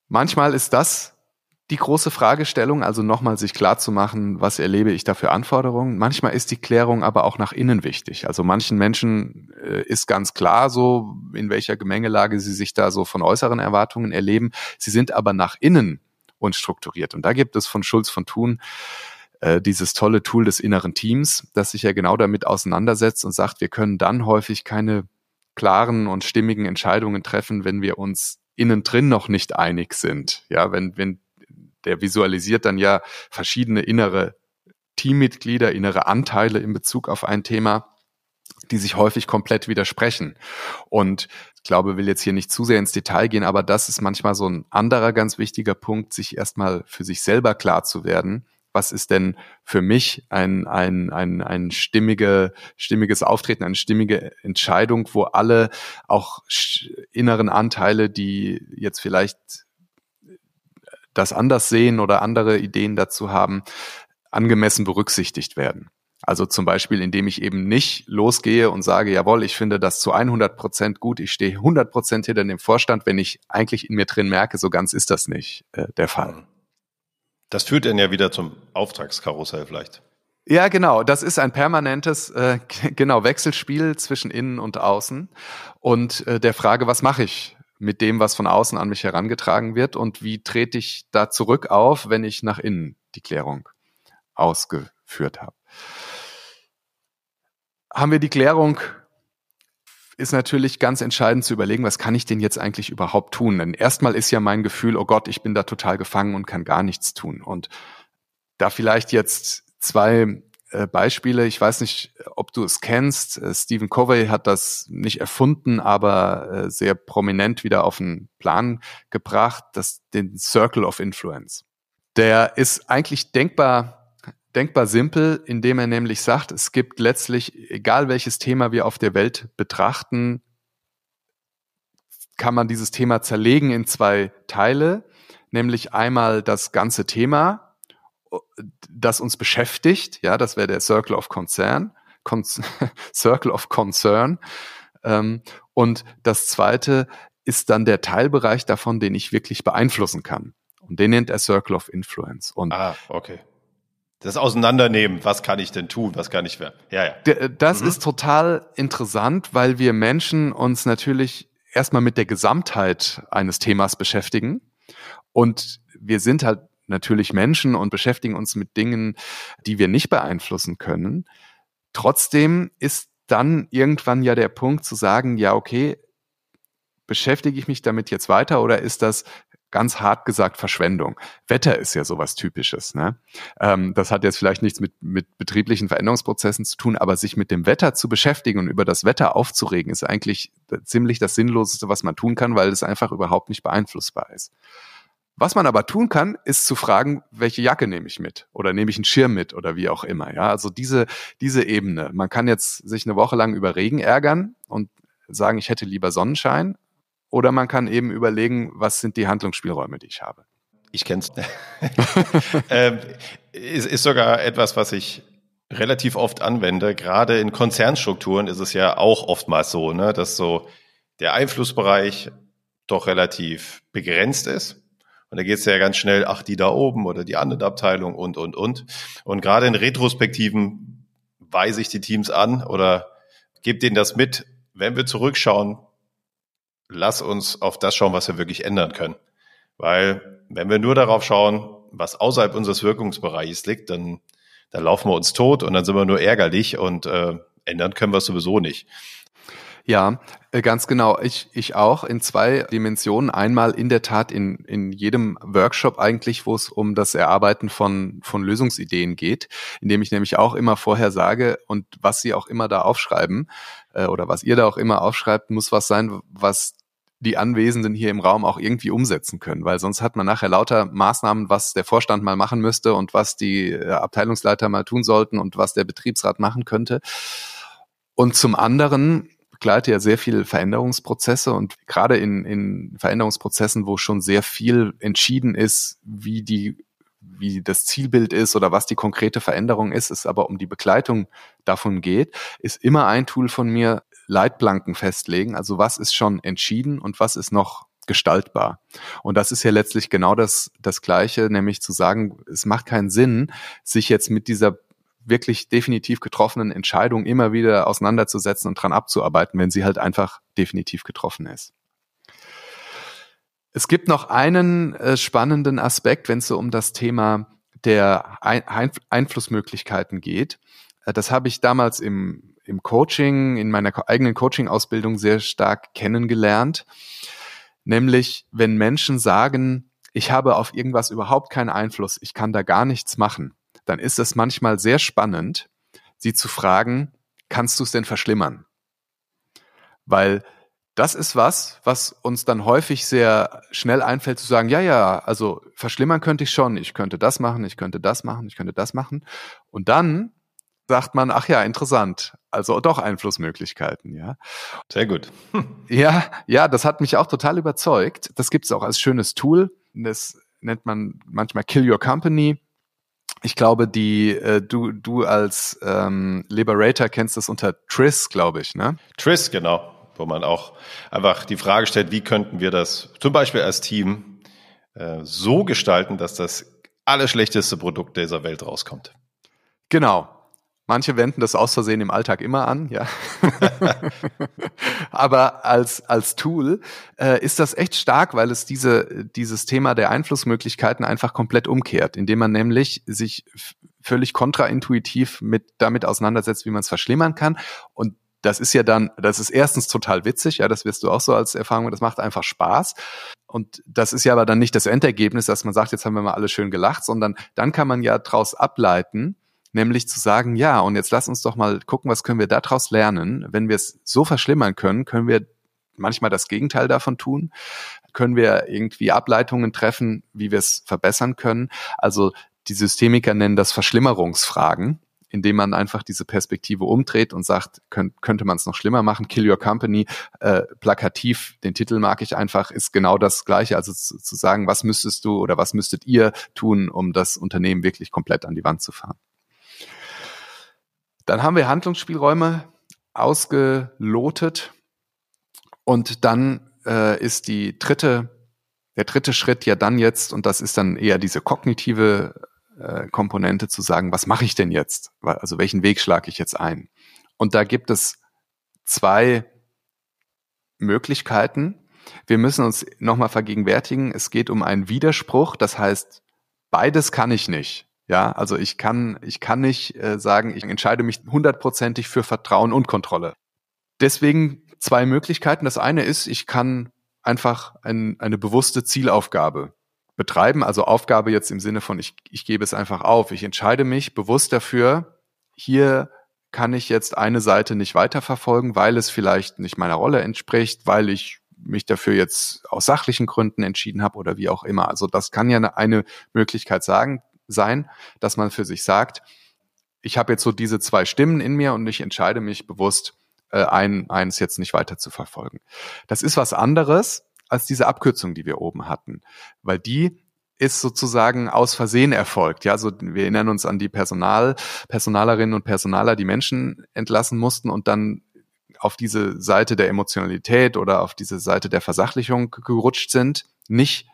Manchmal ist das die große Fragestellung, also nochmal sich klar zu machen, was erlebe ich da für Anforderungen. Manchmal ist die Klärung aber auch nach innen wichtig. Also manchen Menschen äh, ist ganz klar so, in welcher Gemengelage sie sich da so von äußeren Erwartungen erleben. Sie sind aber nach innen unstrukturiert. Und da gibt es von Schulz von Thun äh, dieses tolle Tool des inneren Teams, das sich ja genau damit auseinandersetzt und sagt, wir können dann häufig keine klaren und stimmigen Entscheidungen treffen, wenn wir uns innen drin noch nicht einig sind. Ja, wenn, wenn der visualisiert dann ja verschiedene innere Teammitglieder, innere Anteile in Bezug auf ein Thema, die sich häufig komplett widersprechen. Und ich glaube, will jetzt hier nicht zu sehr ins Detail gehen, aber das ist manchmal so ein anderer ganz wichtiger Punkt, sich erstmal für sich selber klar zu werden. Was ist denn für mich ein, ein, ein, ein stimmige, stimmiges Auftreten, eine stimmige Entscheidung, wo alle auch inneren Anteile, die jetzt vielleicht das anders sehen oder andere Ideen dazu haben, angemessen berücksichtigt werden. Also zum Beispiel, indem ich eben nicht losgehe und sage, jawohl, ich finde das zu 100 Prozent gut, ich stehe 100 Prozent hinter dem Vorstand, wenn ich eigentlich in mir drin merke, so ganz ist das nicht äh, der Fall. Das führt dann ja wieder zum Auftragskarussell vielleicht. Ja, genau. Das ist ein permanentes, äh, genau, Wechselspiel zwischen innen und außen und äh, der Frage, was mache ich mit dem, was von außen an mich herangetragen wird und wie trete ich da zurück auf, wenn ich nach innen die Klärung ausgeführt habe. Haben wir die Klärung, ist natürlich ganz entscheidend zu überlegen, was kann ich denn jetzt eigentlich überhaupt tun? Denn erstmal ist ja mein Gefühl, oh Gott, ich bin da total gefangen und kann gar nichts tun. Und da vielleicht jetzt zwei äh, Beispiele. Ich weiß nicht, ob du es kennst. Äh, Stephen Covey hat das nicht erfunden, aber äh, sehr prominent wieder auf den Plan gebracht, das, den Circle of Influence. Der ist eigentlich denkbar, denkbar simpel, indem er nämlich sagt, es gibt letztlich, egal welches Thema wir auf der Welt betrachten, kann man dieses Thema zerlegen in zwei Teile, nämlich einmal das ganze Thema, das uns beschäftigt, ja, das wäre der Circle of Concern, Con Circle of Concern, ähm, und das zweite ist dann der Teilbereich davon, den ich wirklich beeinflussen kann. Und den nennt er Circle of Influence. Und ah, okay. Das Auseinandernehmen, was kann ich denn tun, was kann ich werden? Ja, ja. Das mhm. ist total interessant, weil wir Menschen uns natürlich erstmal mit der Gesamtheit eines Themas beschäftigen. Und wir sind halt natürlich Menschen und beschäftigen uns mit Dingen, die wir nicht beeinflussen können. Trotzdem ist dann irgendwann ja der Punkt zu sagen, ja, okay, beschäftige ich mich damit jetzt weiter oder ist das ganz hart gesagt Verschwendung. Wetter ist ja sowas Typisches. Ne? Ähm, das hat jetzt vielleicht nichts mit, mit betrieblichen Veränderungsprozessen zu tun, aber sich mit dem Wetter zu beschäftigen und über das Wetter aufzuregen, ist eigentlich ziemlich das Sinnloseste, was man tun kann, weil es einfach überhaupt nicht beeinflussbar ist. Was man aber tun kann, ist zu fragen, welche Jacke nehme ich mit oder nehme ich einen Schirm mit oder wie auch immer. Ja, also diese diese Ebene. Man kann jetzt sich eine Woche lang über Regen ärgern und sagen, ich hätte lieber Sonnenschein, oder man kann eben überlegen, was sind die Handlungsspielräume, die ich habe. Ich kenne es. ähm, ist, ist sogar etwas, was ich relativ oft anwende. Gerade in Konzernstrukturen ist es ja auch oftmals so, ne, dass so der Einflussbereich doch relativ begrenzt ist. Und da geht es ja ganz schnell, ach, die da oben oder die andere Abteilung und, und, und. Und gerade in Retrospektiven weise ich die Teams an oder gebe denen das mit, wenn wir zurückschauen, lass uns auf das schauen, was wir wirklich ändern können. Weil wenn wir nur darauf schauen, was außerhalb unseres Wirkungsbereichs liegt, dann, dann laufen wir uns tot und dann sind wir nur ärgerlich und äh, ändern können wir es sowieso nicht. Ja, äh, ganz genau. Ich, ich auch in zwei Dimensionen. Einmal in der Tat in, in jedem Workshop eigentlich, wo es um das Erarbeiten von, von Lösungsideen geht, indem ich nämlich auch immer vorher sage und was Sie auch immer da aufschreiben äh, oder was ihr da auch immer aufschreibt, muss was sein, was die Anwesenden hier im Raum auch irgendwie umsetzen können, weil sonst hat man nachher lauter Maßnahmen, was der Vorstand mal machen müsste und was die äh, Abteilungsleiter mal tun sollten und was der Betriebsrat machen könnte. Und zum anderen begleite ja sehr viele Veränderungsprozesse und gerade in, in Veränderungsprozessen, wo schon sehr viel entschieden ist, wie die wie das Zielbild ist oder was die konkrete Veränderung ist, es aber um die Begleitung davon geht, ist immer ein Tool von mir, Leitplanken festlegen. Also was ist schon entschieden und was ist noch gestaltbar. Und das ist ja letztlich genau das, das Gleiche, nämlich zu sagen, es macht keinen Sinn, sich jetzt mit dieser wirklich definitiv getroffenen Entscheidung immer wieder auseinanderzusetzen und dran abzuarbeiten, wenn sie halt einfach definitiv getroffen ist. Es gibt noch einen äh, spannenden Aspekt, wenn es so um das Thema der Ein Einflussmöglichkeiten geht. Äh, das habe ich damals im, im Coaching, in meiner eigenen Coaching-Ausbildung sehr stark kennengelernt. Nämlich, wenn Menschen sagen, ich habe auf irgendwas überhaupt keinen Einfluss, ich kann da gar nichts machen, dann ist es manchmal sehr spannend, sie zu fragen, kannst du es denn verschlimmern? Weil das ist was, was uns dann häufig sehr schnell einfällt zu sagen, ja, ja, also verschlimmern könnte ich schon, ich könnte das machen, ich könnte das machen, ich könnte das machen. Und dann sagt man, ach ja, interessant, also doch Einflussmöglichkeiten, ja. Sehr gut. Ja, ja, das hat mich auch total überzeugt. Das gibt es auch als schönes Tool. Das nennt man manchmal Kill Your Company. Ich glaube, die äh, du du als ähm, Liberator kennst das unter Tris, glaube ich, ne? Tris, genau wo man auch einfach die Frage stellt, wie könnten wir das zum Beispiel als Team äh, so gestalten, dass das allerschlechteste Produkt dieser Welt rauskommt. Genau. Manche wenden das aus Versehen im Alltag immer an, ja. Aber als, als Tool äh, ist das echt stark, weil es diese, dieses Thema der Einflussmöglichkeiten einfach komplett umkehrt, indem man nämlich sich völlig kontraintuitiv mit damit auseinandersetzt, wie man es verschlimmern kann und das ist ja dann, das ist erstens total witzig, ja, das wirst du auch so als Erfahrung, das macht einfach Spaß. Und das ist ja aber dann nicht das Endergebnis, dass man sagt, jetzt haben wir mal alle schön gelacht, sondern dann kann man ja daraus ableiten, nämlich zu sagen, ja, und jetzt lass uns doch mal gucken, was können wir daraus lernen. Wenn wir es so verschlimmern können, können wir manchmal das Gegenteil davon tun? Können wir irgendwie Ableitungen treffen, wie wir es verbessern können? Also die Systemiker nennen das Verschlimmerungsfragen indem man einfach diese Perspektive umdreht und sagt, könnt, könnte man es noch schlimmer machen? Kill Your Company, äh, plakativ, den Titel mag ich einfach, ist genau das Gleiche. Also zu, zu sagen, was müsstest du oder was müsstet ihr tun, um das Unternehmen wirklich komplett an die Wand zu fahren? Dann haben wir Handlungsspielräume ausgelotet und dann äh, ist die dritte, der dritte Schritt ja dann jetzt, und das ist dann eher diese kognitive äh, Komponente zu sagen, was mache ich denn jetzt? Also welchen Weg schlage ich jetzt ein? Und da gibt es zwei Möglichkeiten. Wir müssen uns nochmal vergegenwärtigen, es geht um einen Widerspruch, das heißt, beides kann ich nicht. Ja, also ich kann, ich kann nicht äh, sagen, ich entscheide mich hundertprozentig für Vertrauen und Kontrolle. Deswegen zwei Möglichkeiten. Das eine ist, ich kann einfach ein, eine bewusste Zielaufgabe betreiben. Also Aufgabe jetzt im Sinne von, ich, ich gebe es einfach auf. Ich entscheide mich bewusst dafür, hier kann ich jetzt eine Seite nicht weiterverfolgen, weil es vielleicht nicht meiner Rolle entspricht, weil ich mich dafür jetzt aus sachlichen Gründen entschieden habe oder wie auch immer. Also das kann ja eine Möglichkeit sagen, sein, dass man für sich sagt, ich habe jetzt so diese zwei Stimmen in mir und ich entscheide mich bewusst, äh, ein, eins jetzt nicht weiter zu verfolgen. Das ist was anderes, als diese Abkürzung, die wir oben hatten, weil die ist sozusagen aus Versehen erfolgt. Ja, also wir erinnern uns an die Personal, Personalerinnen und Personaler, die Menschen entlassen mussten und dann auf diese Seite der Emotionalität oder auf diese Seite der Versachlichung gerutscht sind, nicht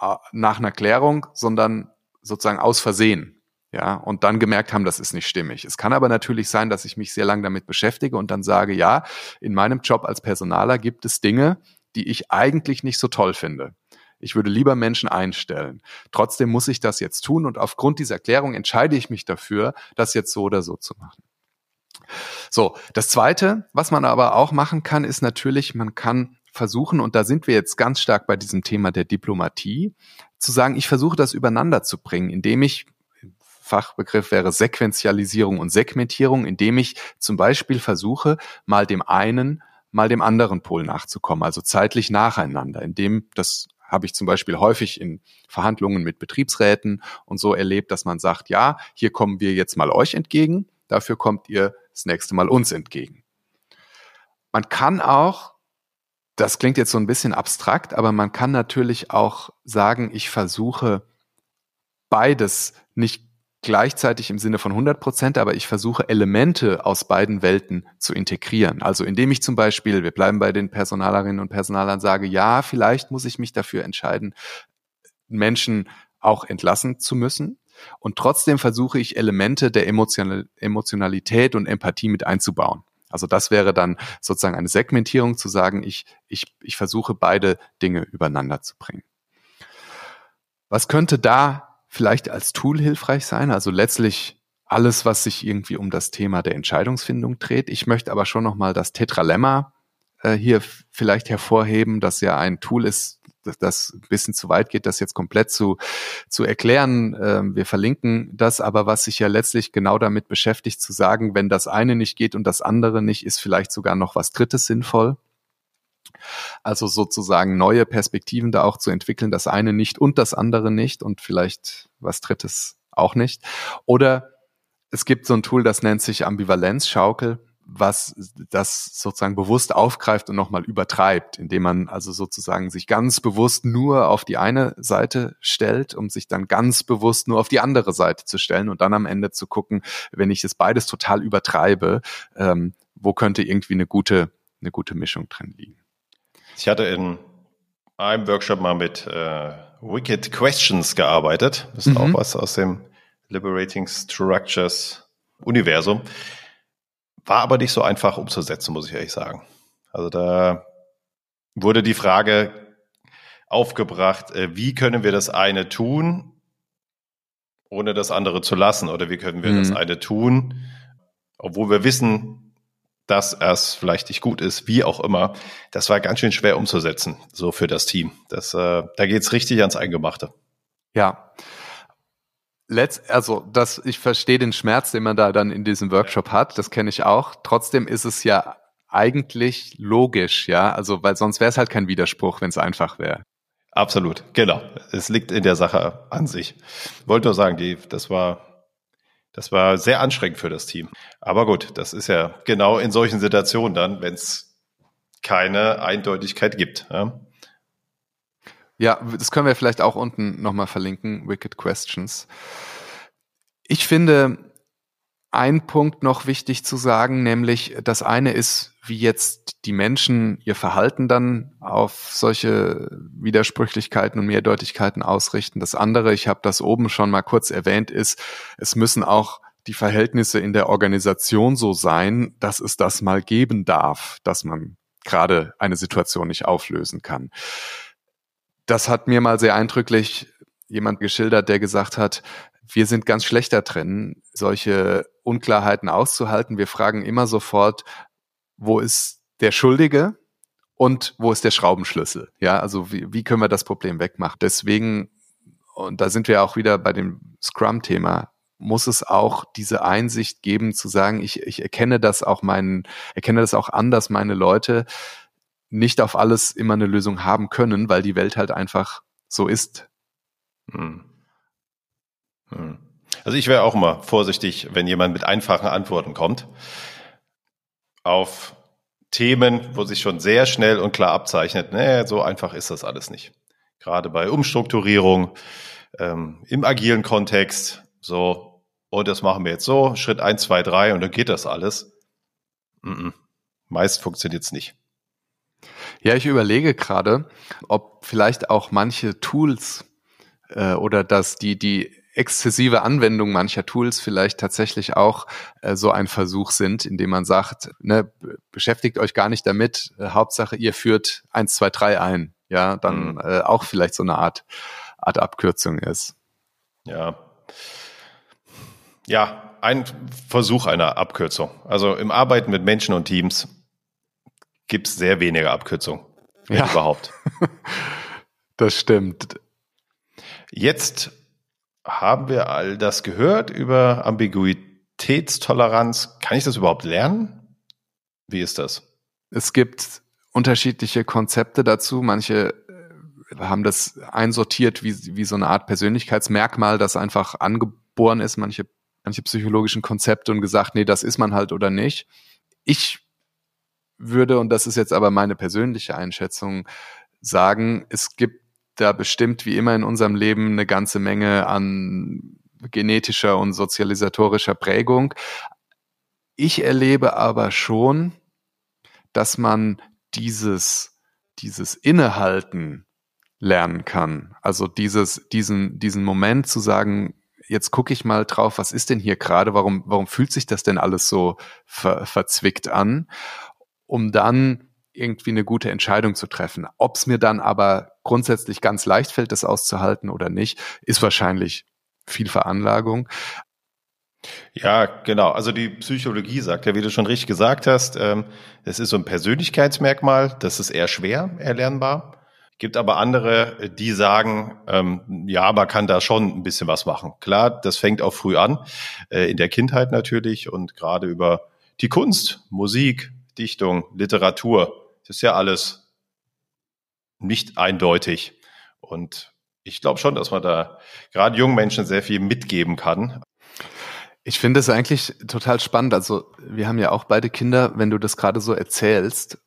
äh, nach einer Klärung, sondern sozusagen aus Versehen. Ja, und dann gemerkt haben, das ist nicht stimmig. Es kann aber natürlich sein, dass ich mich sehr lange damit beschäftige und dann sage, ja, in meinem Job als Personaler gibt es Dinge, die ich eigentlich nicht so toll finde. Ich würde lieber Menschen einstellen. Trotzdem muss ich das jetzt tun und aufgrund dieser Erklärung entscheide ich mich dafür, das jetzt so oder so zu machen. So, das zweite, was man aber auch machen kann, ist natürlich, man kann versuchen, und da sind wir jetzt ganz stark bei diesem Thema der Diplomatie, zu sagen, ich versuche das übereinander zu bringen, indem ich Fachbegriff wäre Sequenzialisierung und Segmentierung, indem ich zum Beispiel versuche, mal dem einen mal dem anderen Pol nachzukommen, also zeitlich nacheinander, indem das habe ich zum Beispiel häufig in Verhandlungen mit Betriebsräten und so erlebt, dass man sagt, ja, hier kommen wir jetzt mal euch entgegen, dafür kommt ihr das nächste Mal uns entgegen. Man kann auch, das klingt jetzt so ein bisschen abstrakt, aber man kann natürlich auch sagen, ich versuche beides nicht gleichzeitig im Sinne von 100 Prozent, aber ich versuche Elemente aus beiden Welten zu integrieren. Also indem ich zum Beispiel, wir bleiben bei den Personalerinnen und Personalern, sage, ja, vielleicht muss ich mich dafür entscheiden, Menschen auch entlassen zu müssen. Und trotzdem versuche ich Elemente der Emotionalität und Empathie mit einzubauen. Also das wäre dann sozusagen eine Segmentierung zu sagen, ich, ich, ich versuche beide Dinge übereinander zu bringen. Was könnte da vielleicht als Tool hilfreich sein. Also letztlich alles, was sich irgendwie um das Thema der Entscheidungsfindung dreht. Ich möchte aber schon nochmal das Tetralemma äh, hier vielleicht hervorheben, das ja ein Tool ist, das, das ein bisschen zu weit geht, das jetzt komplett zu, zu erklären. Ähm, wir verlinken das, aber was sich ja letztlich genau damit beschäftigt, zu sagen, wenn das eine nicht geht und das andere nicht, ist vielleicht sogar noch was Drittes sinnvoll. Also sozusagen neue Perspektiven da auch zu entwickeln, das eine nicht und das andere nicht und vielleicht was Drittes auch nicht. Oder es gibt so ein Tool, das nennt sich Ambivalenzschaukel, was das sozusagen bewusst aufgreift und nochmal übertreibt, indem man also sozusagen sich ganz bewusst nur auf die eine Seite stellt, um sich dann ganz bewusst nur auf die andere Seite zu stellen und dann am Ende zu gucken, wenn ich es beides total übertreibe, ähm, wo könnte irgendwie eine gute, eine gute Mischung drin liegen. Ich hatte in einem Workshop mal mit äh, Wicked Questions gearbeitet. Das ist mhm. auch was aus dem Liberating Structures Universum. War aber nicht so einfach umzusetzen, muss ich ehrlich sagen. Also da wurde die Frage aufgebracht, äh, wie können wir das eine tun, ohne das andere zu lassen? Oder wie können wir mhm. das eine tun, obwohl wir wissen, dass es vielleicht nicht gut ist, wie auch immer. Das war ganz schön schwer umzusetzen, so für das Team. Das, äh, da geht's richtig ans Eingemachte. Ja. Letz, also das, ich verstehe den Schmerz, den man da dann in diesem Workshop hat, das kenne ich auch. Trotzdem ist es ja eigentlich logisch, ja. Also, weil sonst wäre es halt kein Widerspruch, wenn es einfach wäre. Absolut, genau. Es liegt in der Sache an sich. Wollte nur sagen, die, das war, das war sehr anstrengend für das Team. Aber gut, das ist ja genau in solchen Situationen dann, wenn es keine Eindeutigkeit gibt. Ja? Ja, das können wir vielleicht auch unten nochmal verlinken, Wicked Questions. Ich finde, ein Punkt noch wichtig zu sagen, nämlich das eine ist, wie jetzt die Menschen ihr Verhalten dann auf solche Widersprüchlichkeiten und Mehrdeutigkeiten ausrichten. Das andere, ich habe das oben schon mal kurz erwähnt, ist, es müssen auch die Verhältnisse in der Organisation so sein, dass es das mal geben darf, dass man gerade eine Situation nicht auflösen kann. Das hat mir mal sehr eindrücklich jemand geschildert, der gesagt hat, wir sind ganz schlecht da drin, solche Unklarheiten auszuhalten. Wir fragen immer sofort, wo ist der Schuldige und wo ist der Schraubenschlüssel? Ja, also wie, wie können wir das Problem wegmachen? Deswegen, und da sind wir auch wieder bei dem Scrum-Thema, muss es auch diese Einsicht geben, zu sagen, ich, ich erkenne das auch meinen, erkenne das auch an, dass meine Leute nicht auf alles immer eine Lösung haben können, weil die Welt halt einfach so ist. Hm. Hm. Also ich wäre auch immer vorsichtig, wenn jemand mit einfachen Antworten kommt auf Themen, wo sich schon sehr schnell und klar abzeichnet, nee, so einfach ist das alles nicht. Gerade bei Umstrukturierung, ähm, im agilen Kontext, so, und das machen wir jetzt so, Schritt eins, zwei, drei und dann geht das alles. Mm -mm. Meist funktioniert es nicht. Ja, ich überlege gerade, ob vielleicht auch manche Tools äh, oder dass die, die exzessive Anwendung mancher Tools vielleicht tatsächlich auch äh, so ein Versuch sind, indem man sagt, ne, beschäftigt euch gar nicht damit, äh, Hauptsache ihr führt eins, zwei, drei ein, ja, dann mhm. äh, auch vielleicht so eine Art, Art Abkürzung ist. Ja. Ja, ein Versuch einer Abkürzung. Also im Arbeiten mit Menschen und Teams gibt es sehr wenige Abkürzungen, wenn ja. überhaupt. das stimmt. Jetzt haben wir all das gehört über Ambiguitätstoleranz. Kann ich das überhaupt lernen? Wie ist das? Es gibt unterschiedliche Konzepte dazu. Manche äh, haben das einsortiert wie, wie so eine Art Persönlichkeitsmerkmal, das einfach angeboren ist. Manche, manche psychologischen Konzepte und gesagt, nee, das ist man halt oder nicht. Ich würde, und das ist jetzt aber meine persönliche Einschätzung, sagen, es gibt da bestimmt wie immer in unserem Leben eine ganze Menge an genetischer und sozialisatorischer Prägung. Ich erlebe aber schon, dass man dieses, dieses Innehalten lernen kann. Also dieses, diesen, diesen Moment zu sagen, jetzt gucke ich mal drauf, was ist denn hier gerade, warum, warum fühlt sich das denn alles so ver, verzwickt an, um dann irgendwie eine gute Entscheidung zu treffen. Ob es mir dann aber grundsätzlich ganz leicht fällt, das auszuhalten oder nicht, ist wahrscheinlich viel Veranlagung. Ja, genau. Also die Psychologie sagt ja, wie du schon richtig gesagt hast, ähm, es ist so ein Persönlichkeitsmerkmal, das ist eher schwer erlernbar. Gibt aber andere, die sagen, ähm, ja, man kann da schon ein bisschen was machen. Klar, das fängt auch früh an, äh, in der Kindheit natürlich und gerade über die Kunst, Musik, Dichtung, Literatur das ist ja alles nicht eindeutig. Und ich glaube schon, dass man da gerade jungen Menschen sehr viel mitgeben kann. Ich finde es eigentlich total spannend. Also wir haben ja auch beide Kinder, wenn du das gerade so erzählst.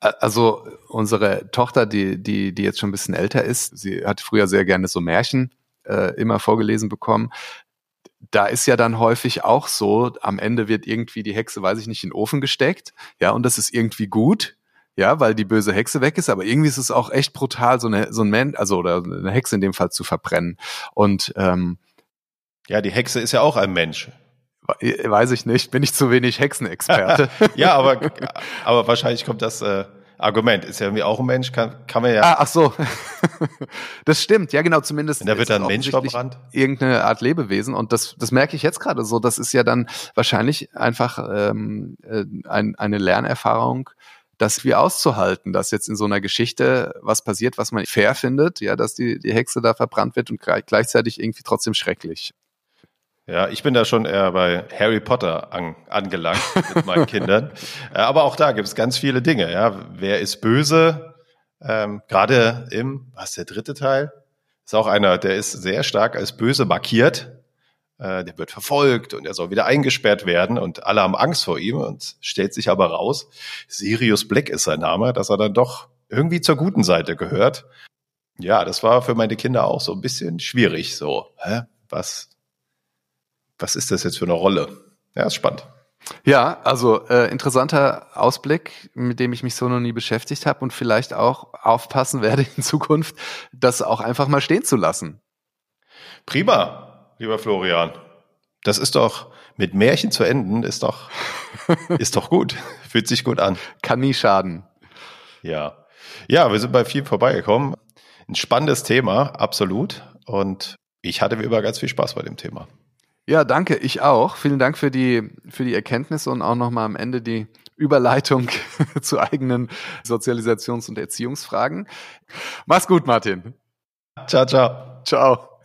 Also unsere Tochter, die, die, die jetzt schon ein bisschen älter ist, sie hat früher sehr gerne so Märchen äh, immer vorgelesen bekommen. Da ist ja dann häufig auch so, am Ende wird irgendwie die Hexe, weiß ich nicht, in den Ofen gesteckt. Ja, und das ist irgendwie gut ja, weil die böse Hexe weg ist, aber irgendwie ist es auch echt brutal, so eine so ein Mensch, also oder eine Hexe in dem Fall zu verbrennen. Und ähm, ja, die Hexe ist ja auch ein Mensch. Weiß ich nicht, bin ich zu wenig Hexenexperte. ja, aber aber wahrscheinlich kommt das äh, Argument. Ist ja irgendwie auch ein Mensch, kann, kann man ja. Ah, ach so. das stimmt, ja genau, zumindest. Und da wird dann ein Mensch verbrannt. Irgendeine Art Lebewesen. Und das, das merke ich jetzt gerade so. Das ist ja dann wahrscheinlich einfach ähm, äh, ein, eine Lernerfahrung, das wie auszuhalten, dass jetzt in so einer Geschichte was passiert, was man fair findet, ja, dass die, die Hexe da verbrannt wird und gleichzeitig irgendwie trotzdem schrecklich. Ja, ich bin da schon eher bei Harry Potter an, angelangt mit meinen Kindern. Äh, aber auch da gibt es ganz viele Dinge. Ja, wer ist böse? Ähm, Gerade im, was ist der dritte Teil? Ist auch einer, der ist sehr stark als böse markiert. Äh, der wird verfolgt und er soll wieder eingesperrt werden und alle haben Angst vor ihm und stellt sich aber raus, Sirius Black ist sein Name, dass er dann doch irgendwie zur guten Seite gehört. Ja, das war für meine Kinder auch so ein bisschen schwierig. So, hä? Was, was ist das jetzt für eine Rolle? Ja, ist spannend. Ja, also äh, interessanter Ausblick, mit dem ich mich so noch nie beschäftigt habe und vielleicht auch aufpassen werde in Zukunft, das auch einfach mal stehen zu lassen. Prima, lieber Florian. Das ist doch mit Märchen zu enden, ist doch, ist doch gut. Fühlt sich gut an. Kann nie schaden. Ja. Ja, wir sind bei viel vorbeigekommen. Ein spannendes Thema, absolut. Und ich hatte wie immer ganz viel Spaß bei dem Thema. Ja, danke, ich auch. Vielen Dank für die, für die Erkenntnisse und auch nochmal am Ende die Überleitung zu eigenen Sozialisations- und Erziehungsfragen. Mach's gut, Martin. Ciao, ciao. Ciao.